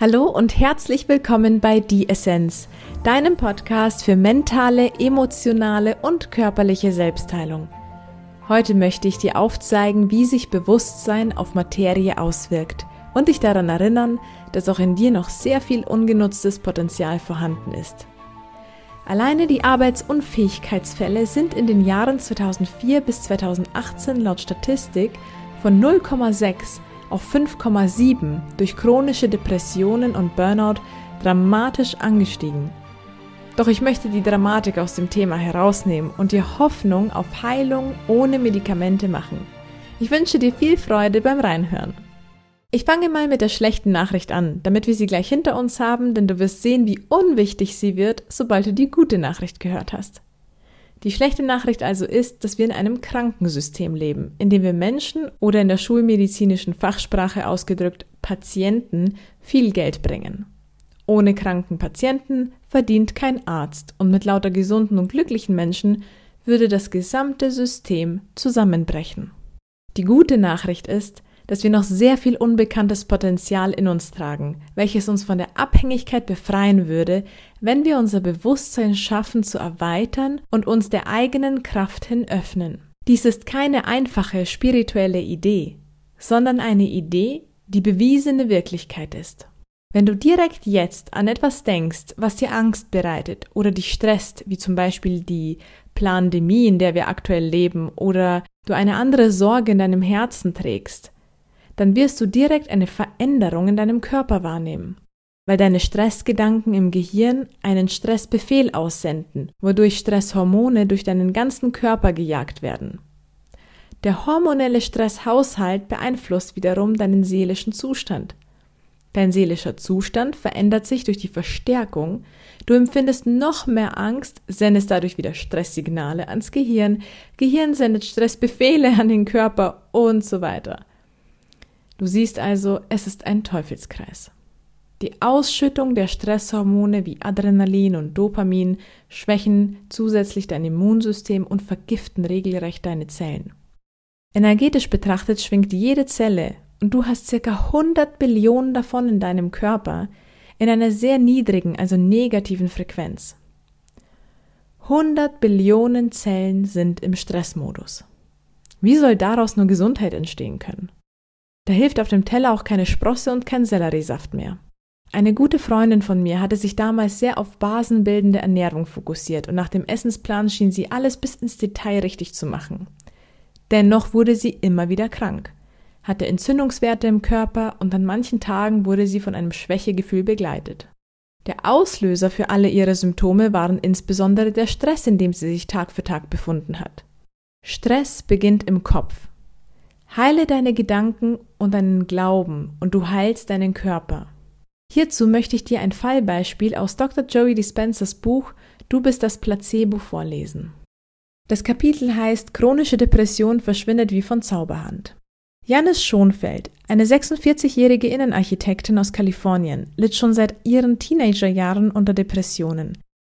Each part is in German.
Hallo und herzlich willkommen bei Die Essenz, deinem Podcast für mentale, emotionale und körperliche Selbstheilung. Heute möchte ich dir aufzeigen, wie sich Bewusstsein auf Materie auswirkt und dich daran erinnern, dass auch in dir noch sehr viel ungenutztes Potenzial vorhanden ist. Alleine die Arbeitsunfähigkeitsfälle sind in den Jahren 2004 bis 2018 laut Statistik von 0,6 auf 5,7 durch chronische Depressionen und Burnout dramatisch angestiegen. Doch ich möchte die Dramatik aus dem Thema herausnehmen und dir Hoffnung auf Heilung ohne Medikamente machen. Ich wünsche dir viel Freude beim Reinhören. Ich fange mal mit der schlechten Nachricht an, damit wir sie gleich hinter uns haben, denn du wirst sehen, wie unwichtig sie wird, sobald du die gute Nachricht gehört hast. Die schlechte Nachricht also ist, dass wir in einem Krankensystem leben, in dem wir Menschen oder in der schulmedizinischen Fachsprache ausgedrückt Patienten viel Geld bringen. Ohne kranken Patienten verdient kein Arzt und mit lauter gesunden und glücklichen Menschen würde das gesamte System zusammenbrechen. Die gute Nachricht ist, dass wir noch sehr viel unbekanntes Potenzial in uns tragen, welches uns von der Abhängigkeit befreien würde, wenn wir unser Bewusstsein schaffen zu erweitern und uns der eigenen Kraft hin öffnen. Dies ist keine einfache spirituelle Idee, sondern eine Idee, die bewiesene Wirklichkeit ist. Wenn du direkt jetzt an etwas denkst, was dir Angst bereitet oder dich stresst, wie zum Beispiel die Plandemie, in der wir aktuell leben, oder du eine andere Sorge in deinem Herzen trägst, dann wirst du direkt eine Veränderung in deinem Körper wahrnehmen, weil deine Stressgedanken im Gehirn einen Stressbefehl aussenden, wodurch Stresshormone durch deinen ganzen Körper gejagt werden. Der hormonelle Stresshaushalt beeinflusst wiederum deinen seelischen Zustand. Dein seelischer Zustand verändert sich durch die Verstärkung, du empfindest noch mehr Angst, sendest dadurch wieder Stresssignale ans Gehirn, Gehirn sendet Stressbefehle an den Körper und so weiter. Du siehst also, es ist ein Teufelskreis. Die Ausschüttung der Stresshormone wie Adrenalin und Dopamin schwächen zusätzlich dein Immunsystem und vergiften regelrecht deine Zellen. Energetisch betrachtet schwingt jede Zelle, und du hast circa 100 Billionen davon in deinem Körper, in einer sehr niedrigen, also negativen Frequenz. 100 Billionen Zellen sind im Stressmodus. Wie soll daraus nur Gesundheit entstehen können? Da hilft auf dem Teller auch keine Sprosse und kein Selleriesaft mehr. Eine gute Freundin von mir hatte sich damals sehr auf basenbildende Ernährung fokussiert und nach dem Essensplan schien sie alles bis ins Detail richtig zu machen. Dennoch wurde sie immer wieder krank, hatte Entzündungswerte im Körper und an manchen Tagen wurde sie von einem Schwächegefühl begleitet. Der Auslöser für alle ihre Symptome waren insbesondere der Stress, in dem sie sich Tag für Tag befunden hat. Stress beginnt im Kopf Heile deine Gedanken und deinen Glauben und du heilst deinen Körper. Hierzu möchte ich dir ein Fallbeispiel aus Dr. Joey Dispensers Buch Du bist das Placebo vorlesen. Das Kapitel heißt Chronische Depression verschwindet wie von Zauberhand. Janis Schonfeld, eine 46-jährige Innenarchitektin aus Kalifornien, litt schon seit ihren Teenagerjahren unter Depressionen,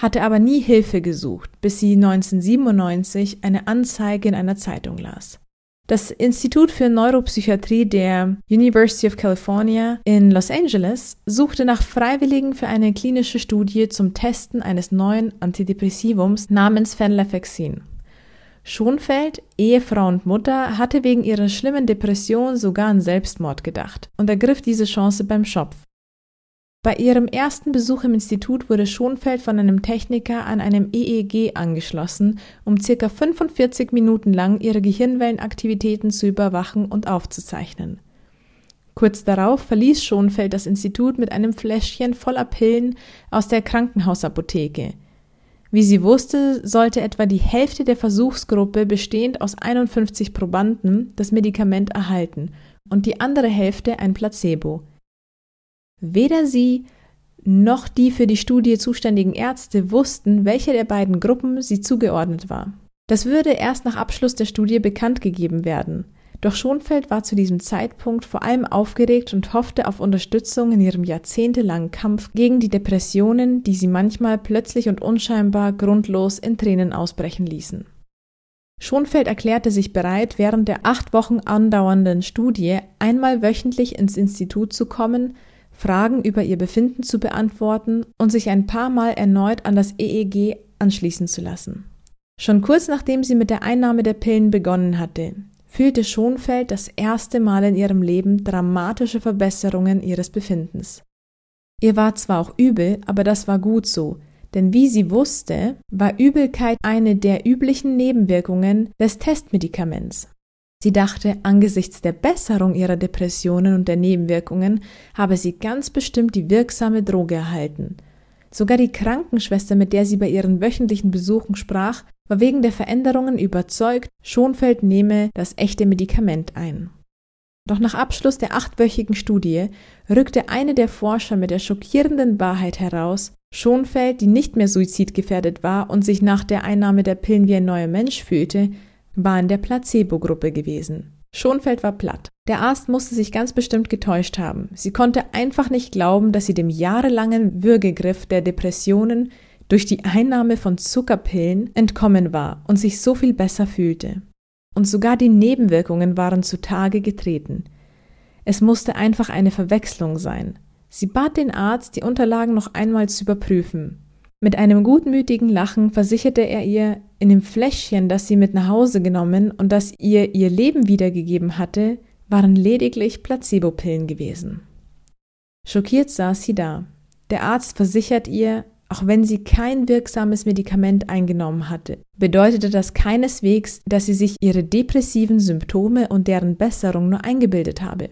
hatte aber nie Hilfe gesucht, bis sie 1997 eine Anzeige in einer Zeitung las. Das Institut für Neuropsychiatrie der University of California in Los Angeles suchte nach Freiwilligen für eine klinische Studie zum Testen eines neuen Antidepressivums namens Fenlafexin. Schonfeld, Ehefrau und Mutter, hatte wegen ihrer schlimmen Depression sogar an Selbstmord gedacht und ergriff diese Chance beim Schopf. Bei ihrem ersten Besuch im Institut wurde Schonfeld von einem Techniker an einem EEG angeschlossen, um circa 45 Minuten lang ihre Gehirnwellenaktivitäten zu überwachen und aufzuzeichnen. Kurz darauf verließ Schonfeld das Institut mit einem Fläschchen voller Pillen aus der Krankenhausapotheke. Wie sie wusste, sollte etwa die Hälfte der Versuchsgruppe bestehend aus 51 Probanden das Medikament erhalten und die andere Hälfte ein Placebo. Weder sie noch die für die Studie zuständigen Ärzte wussten, welche der beiden Gruppen sie zugeordnet war. Das würde erst nach Abschluss der Studie bekannt gegeben werden. Doch Schonfeld war zu diesem Zeitpunkt vor allem aufgeregt und hoffte auf Unterstützung in ihrem jahrzehntelangen Kampf gegen die Depressionen, die sie manchmal plötzlich und unscheinbar grundlos in Tränen ausbrechen ließen. Schonfeld erklärte sich bereit, während der acht Wochen andauernden Studie einmal wöchentlich ins Institut zu kommen, Fragen über ihr Befinden zu beantworten und sich ein paar Mal erneut an das EEG anschließen zu lassen. Schon kurz nachdem sie mit der Einnahme der Pillen begonnen hatte, fühlte Schonfeld das erste Mal in ihrem Leben dramatische Verbesserungen ihres Befindens. Ihr war zwar auch übel, aber das war gut so, denn wie sie wusste, war Übelkeit eine der üblichen Nebenwirkungen des Testmedikaments. Sie dachte, angesichts der Besserung ihrer Depressionen und der Nebenwirkungen habe sie ganz bestimmt die wirksame Droge erhalten. Sogar die Krankenschwester, mit der sie bei ihren wöchentlichen Besuchen sprach, war wegen der Veränderungen überzeugt, Schonfeld nehme das echte Medikament ein. Doch nach Abschluss der achtwöchigen Studie rückte eine der Forscher mit der schockierenden Wahrheit heraus, Schonfeld, die nicht mehr suizidgefährdet war und sich nach der Einnahme der Pillen wie ein neuer Mensch fühlte, war in der Placebo-Gruppe gewesen. Schonfeld war platt. Der Arzt musste sich ganz bestimmt getäuscht haben. Sie konnte einfach nicht glauben, dass sie dem jahrelangen Würgegriff der Depressionen durch die Einnahme von Zuckerpillen entkommen war und sich so viel besser fühlte. Und sogar die Nebenwirkungen waren zutage getreten. Es musste einfach eine Verwechslung sein. Sie bat den Arzt, die Unterlagen noch einmal zu überprüfen. Mit einem gutmütigen Lachen versicherte er ihr, in dem Fläschchen, das sie mit nach Hause genommen und das ihr ihr Leben wiedergegeben hatte, waren lediglich Placebopillen gewesen. Schockiert saß sie da. Der Arzt versichert ihr, auch wenn sie kein wirksames Medikament eingenommen hatte, bedeutete das keineswegs, dass sie sich ihre depressiven Symptome und deren Besserung nur eingebildet habe.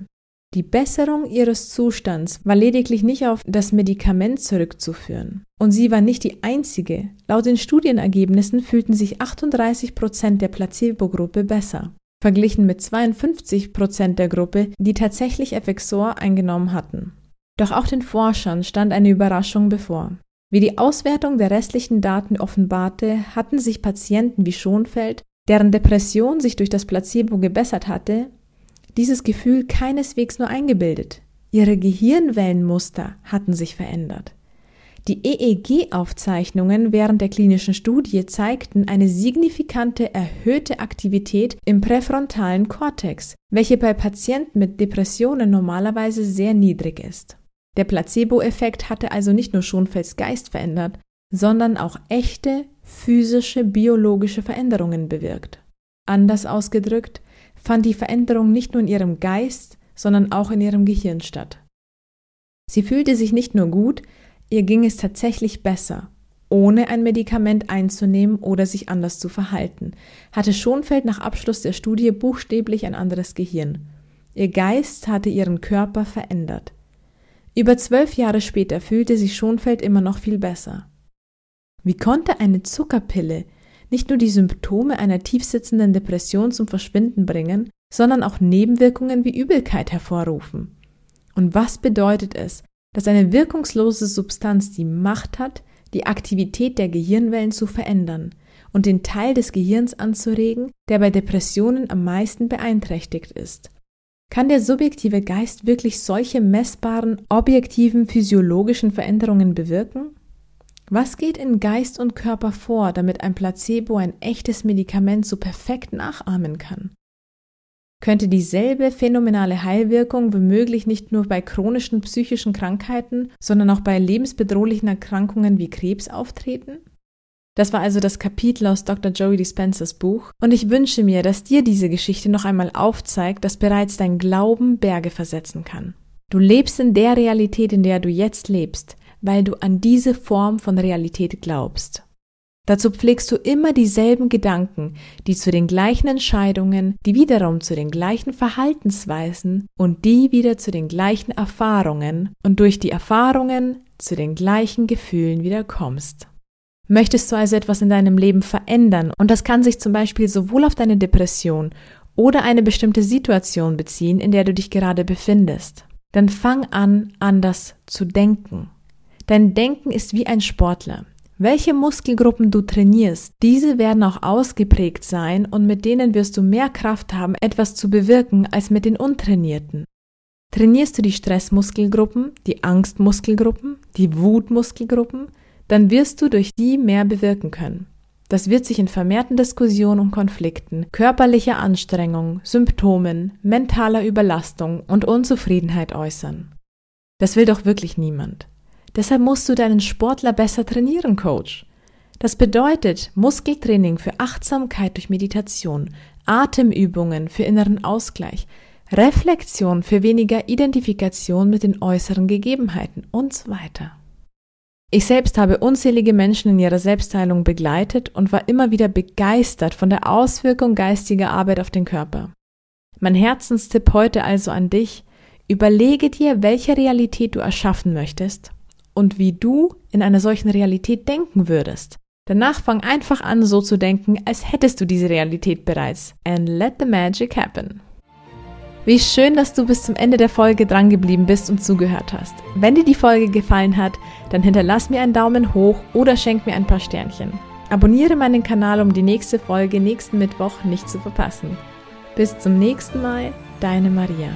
Die Besserung ihres Zustands war lediglich nicht auf das Medikament zurückzuführen. Und sie war nicht die einzige. Laut den Studienergebnissen fühlten sich 38 Prozent der Placebo-Gruppe besser, verglichen mit 52 Prozent der Gruppe, die tatsächlich Effexor eingenommen hatten. Doch auch den Forschern stand eine Überraschung bevor. Wie die Auswertung der restlichen Daten offenbarte, hatten sich Patienten wie Schonfeld, deren Depression sich durch das Placebo gebessert hatte, dieses Gefühl keineswegs nur eingebildet. Ihre Gehirnwellenmuster hatten sich verändert. Die EEG-Aufzeichnungen während der klinischen Studie zeigten eine signifikante erhöhte Aktivität im präfrontalen Kortex, welche bei Patienten mit Depressionen normalerweise sehr niedrig ist. Der Placebo-Effekt hatte also nicht nur Schonfelds Geist verändert, sondern auch echte physische, biologische Veränderungen bewirkt. Anders ausgedrückt, fand die Veränderung nicht nur in ihrem Geist, sondern auch in ihrem Gehirn statt. Sie fühlte sich nicht nur gut, ihr ging es tatsächlich besser, ohne ein Medikament einzunehmen oder sich anders zu verhalten, hatte Schonfeld nach Abschluss der Studie buchstäblich ein anderes Gehirn. Ihr Geist hatte ihren Körper verändert. Über zwölf Jahre später fühlte sich Schonfeld immer noch viel besser. Wie konnte eine Zuckerpille nicht nur die Symptome einer tiefsitzenden Depression zum Verschwinden bringen, sondern auch Nebenwirkungen wie Übelkeit hervorrufen? Und was bedeutet es, dass eine wirkungslose Substanz die Macht hat, die Aktivität der Gehirnwellen zu verändern und den Teil des Gehirns anzuregen, der bei Depressionen am meisten beeinträchtigt ist? Kann der subjektive Geist wirklich solche messbaren, objektiven, physiologischen Veränderungen bewirken? Was geht in Geist und Körper vor, damit ein Placebo ein echtes Medikament so perfekt nachahmen kann? Könnte dieselbe phänomenale Heilwirkung womöglich nicht nur bei chronischen psychischen Krankheiten, sondern auch bei lebensbedrohlichen Erkrankungen wie Krebs auftreten? Das war also das Kapitel aus Dr. Joey Dispensers Buch und ich wünsche mir, dass dir diese Geschichte noch einmal aufzeigt, dass bereits dein Glauben Berge versetzen kann. Du lebst in der Realität, in der du jetzt lebst, weil du an diese Form von Realität glaubst. Dazu pflegst du immer dieselben Gedanken, die zu den gleichen Entscheidungen, die wiederum zu den gleichen Verhaltensweisen und die wieder zu den gleichen Erfahrungen und durch die Erfahrungen zu den gleichen Gefühlen wieder kommst. Möchtest du also etwas in deinem Leben verändern und das kann sich zum Beispiel sowohl auf deine Depression oder eine bestimmte Situation beziehen, in der du dich gerade befindest, dann fang an, anders zu denken. Dein Denken ist wie ein Sportler. Welche Muskelgruppen du trainierst, diese werden auch ausgeprägt sein und mit denen wirst du mehr Kraft haben, etwas zu bewirken als mit den untrainierten. Trainierst du die Stressmuskelgruppen, die Angstmuskelgruppen, die Wutmuskelgruppen, dann wirst du durch die mehr bewirken können. Das wird sich in vermehrten Diskussionen und Konflikten, körperlicher Anstrengung, Symptomen, mentaler Überlastung und Unzufriedenheit äußern. Das will doch wirklich niemand. Deshalb musst du deinen Sportler besser trainieren, Coach. Das bedeutet Muskeltraining für Achtsamkeit durch Meditation, Atemübungen für inneren Ausgleich, Reflexion für weniger Identifikation mit den äußeren Gegebenheiten und so weiter. Ich selbst habe unzählige Menschen in ihrer Selbstheilung begleitet und war immer wieder begeistert von der Auswirkung geistiger Arbeit auf den Körper. Mein Herzenstipp heute also an dich, überlege dir, welche Realität du erschaffen möchtest und wie du in einer solchen Realität denken würdest. Danach fang einfach an, so zu denken, als hättest du diese Realität bereits. And let the magic happen. Wie schön, dass du bis zum Ende der Folge drangeblieben bist und zugehört hast. Wenn dir die Folge gefallen hat, dann hinterlass mir einen Daumen hoch oder schenk mir ein paar Sternchen. Abonniere meinen Kanal, um die nächste Folge nächsten Mittwoch nicht zu verpassen. Bis zum nächsten Mal, deine Maria.